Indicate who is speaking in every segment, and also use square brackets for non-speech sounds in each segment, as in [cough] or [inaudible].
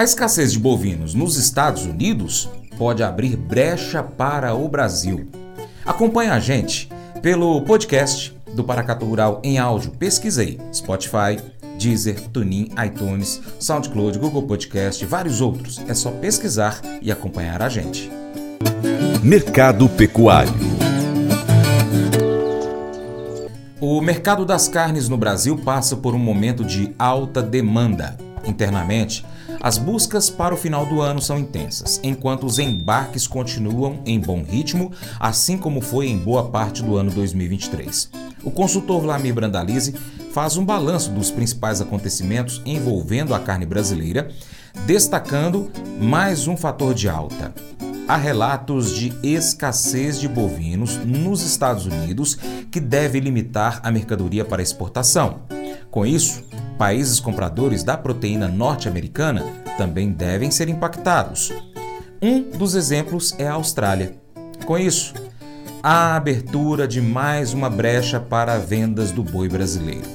Speaker 1: A escassez de bovinos nos Estados Unidos pode abrir brecha para o Brasil. Acompanhe a gente pelo podcast do Paracatu Rural em áudio. Pesquisei Spotify, Deezer, TuneIn, iTunes, SoundCloud, Google Podcast e vários outros. É só pesquisar e acompanhar a gente.
Speaker 2: Mercado Pecuário
Speaker 1: O mercado das carnes no Brasil passa por um momento de alta demanda. Internamente, as buscas para o final do ano são intensas, enquanto os embarques continuam em bom ritmo, assim como foi em boa parte do ano 2023. O consultor Vlamir Brandalize faz um balanço dos principais acontecimentos envolvendo a carne brasileira, destacando mais um fator de alta. Há relatos de escassez de bovinos nos Estados Unidos que deve limitar a mercadoria para exportação. Com isso, países compradores da proteína norte-americana também devem ser impactados. Um dos exemplos é a Austrália. Com isso, há a abertura de mais uma brecha para vendas do boi brasileiro.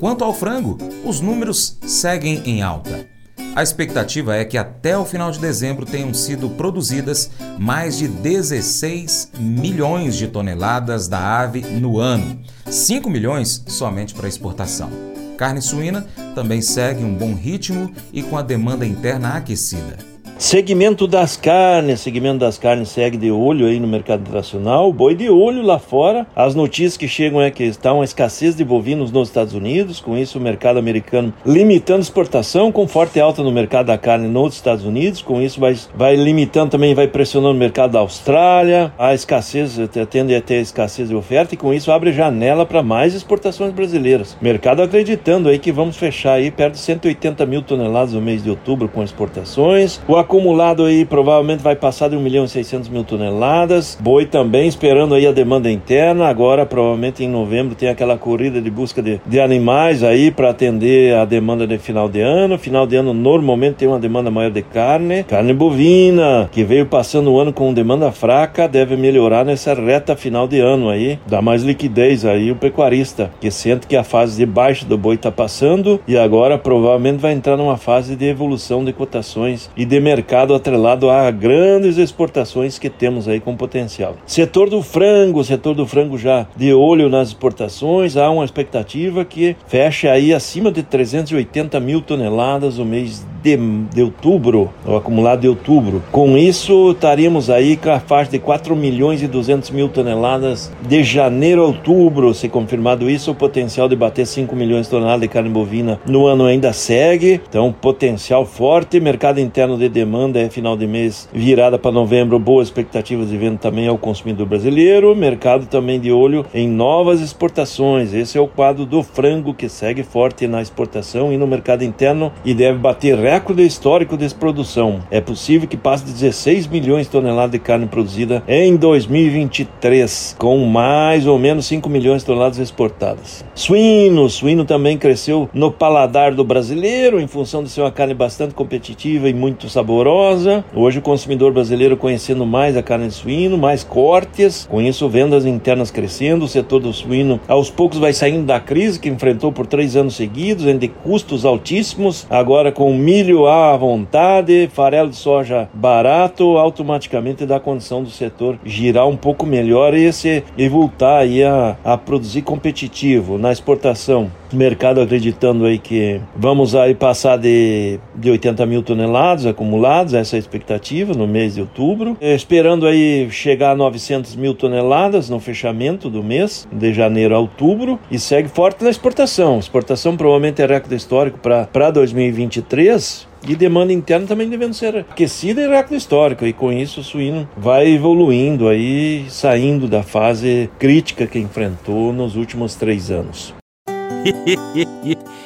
Speaker 1: Quanto ao frango, os números seguem em alta. A expectativa é que até o final de dezembro tenham sido produzidas mais de 16 milhões de toneladas da ave no ano, 5 milhões somente para exportação. Carne suína também segue um bom ritmo e com a demanda interna aquecida.
Speaker 3: Segmento das carnes, segmento das carnes segue de olho aí no mercado internacional, boi de olho lá fora. As notícias que chegam é que está uma escassez de bovinos nos Estados Unidos, com isso o mercado americano limitando exportação, com forte alta no mercado da carne nos Estados Unidos, com isso vai, vai limitando também, vai pressionando o mercado da Austrália, a escassez, tende a ter escassez de oferta e com isso abre janela para mais exportações brasileiras. Mercado acreditando aí que vamos fechar aí perto de 180 mil toneladas no mês de outubro com exportações. O acumulado aí provavelmente vai passar de 1 milhão e 600 mil toneladas. Boi também esperando aí a demanda interna. Agora, provavelmente em novembro, tem aquela corrida de busca de, de animais aí para atender a demanda de final de ano. Final de ano normalmente tem uma demanda maior de carne. Carne bovina, que veio passando o ano com demanda fraca, deve melhorar nessa reta final de ano aí. Dá mais liquidez aí o pecuarista, que sente que a fase de baixa do boi está passando e agora provavelmente vai entrar numa fase de evolução de cotações e de mercado mercado atrelado a grandes exportações que temos aí com potencial. Setor do frango, setor do frango já de olho nas exportações, há uma expectativa que feche aí acima de 380 mil toneladas no mês de, de outubro, o acumulado de outubro. Com isso, estaríamos aí com a faixa de 4 milhões e 200 mil toneladas de janeiro a outubro. Se confirmado isso, o potencial de bater 5 milhões de toneladas de carne bovina no ano ainda segue. Então, potencial forte. Mercado interno de demanda é final de mês virada para novembro, boas expectativas de venda também ao consumidor brasileiro, mercado também de olho em novas exportações. Esse é o quadro do frango que segue forte na exportação e no mercado interno e deve bater recorde histórico de produção. É possível que passe de 16 milhões de toneladas de carne produzida em 2023, com mais ou menos 5 milhões de toneladas exportadas. Suíno, suíno também cresceu no paladar do brasileiro em função de ser uma carne bastante competitiva e muito saborosa Hoje o consumidor brasileiro conhecendo mais a carne de suíno, mais cortes, com isso vendas internas crescendo, o setor do suíno aos poucos vai saindo da crise que enfrentou por três anos seguidos, de custos altíssimos, agora com milho à vontade, farelo de soja barato, automaticamente dá condição do setor girar um pouco melhor e, se, e voltar aí a, a produzir competitivo na exportação. Mercado acreditando aí que vamos aí passar de, de 80 mil toneladas acumulados, essa é a expectativa no mês de outubro, é, esperando aí chegar a 900 mil toneladas no fechamento do mês, de janeiro a outubro, e segue forte na exportação. Exportação provavelmente é recorde histórico para 2023, e demanda interna também devendo ser aquecida e recorde histórico. E com isso o suíno vai evoluindo aí, saindo da fase crítica que enfrentou nos últimos três anos. [laughs]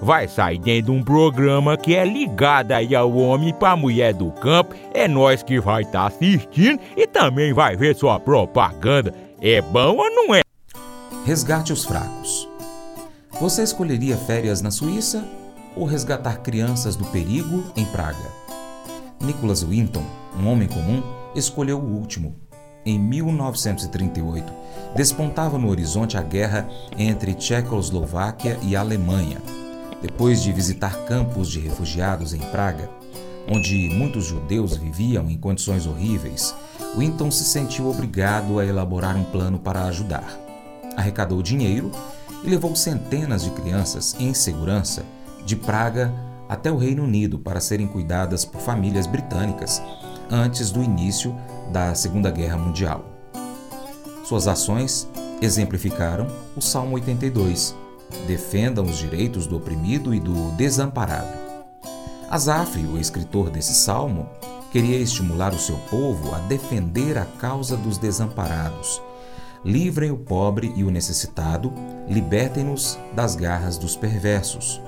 Speaker 4: vai sair dentro de um programa que é ligado aí ao homem para mulher do campo. É nós que vai estar tá assistindo e também vai ver sua propaganda. É bom ou não é?
Speaker 1: Resgate os fracos. Você escolheria férias na Suíça ou resgatar crianças do perigo em Praga? Nicholas Winton, um homem comum, escolheu o último. Em 1938, despontava no horizonte a guerra entre Tchecoslováquia e Alemanha. Depois de visitar campos de refugiados em Praga, onde muitos judeus viviam em condições horríveis, Winton se sentiu obrigado a elaborar um plano para ajudar. Arrecadou dinheiro e levou centenas de crianças em segurança de Praga até o Reino Unido para serem cuidadas por famílias britânicas antes do início da Segunda Guerra Mundial. Suas ações exemplificaram o Salmo 82: defendam os direitos do oprimido e do desamparado. Asaf, o escritor desse salmo, queria estimular o seu povo a defender a causa dos desamparados livrem o pobre e o necessitado, libertem-nos das garras dos perversos.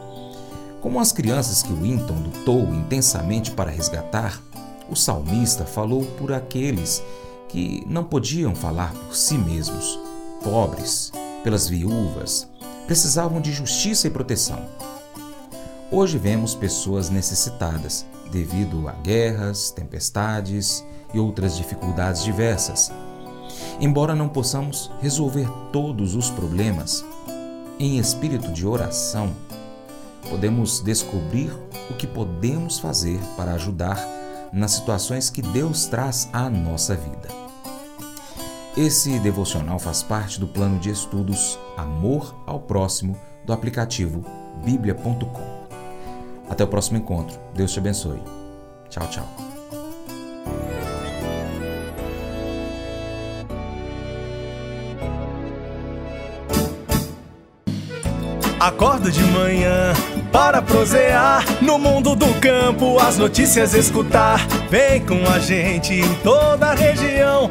Speaker 1: Como as crianças que Winton lutou intensamente para resgatar, o salmista falou por aqueles que não podiam falar por si mesmos, pobres, pelas viúvas, precisavam de justiça e proteção. Hoje vemos pessoas necessitadas devido a guerras, tempestades e outras dificuldades diversas Embora não possamos resolver todos os problemas, em espírito de oração, podemos descobrir o que podemos fazer para ajudar nas situações que Deus traz à nossa vida. Esse devocional faz parte do plano de estudos Amor ao Próximo do aplicativo bíblia.com. Até o próximo encontro. Deus te abençoe. Tchau, tchau.
Speaker 5: Acordo de manhã para prosear no mundo do campo, as notícias escutar. Vem com a gente em toda a região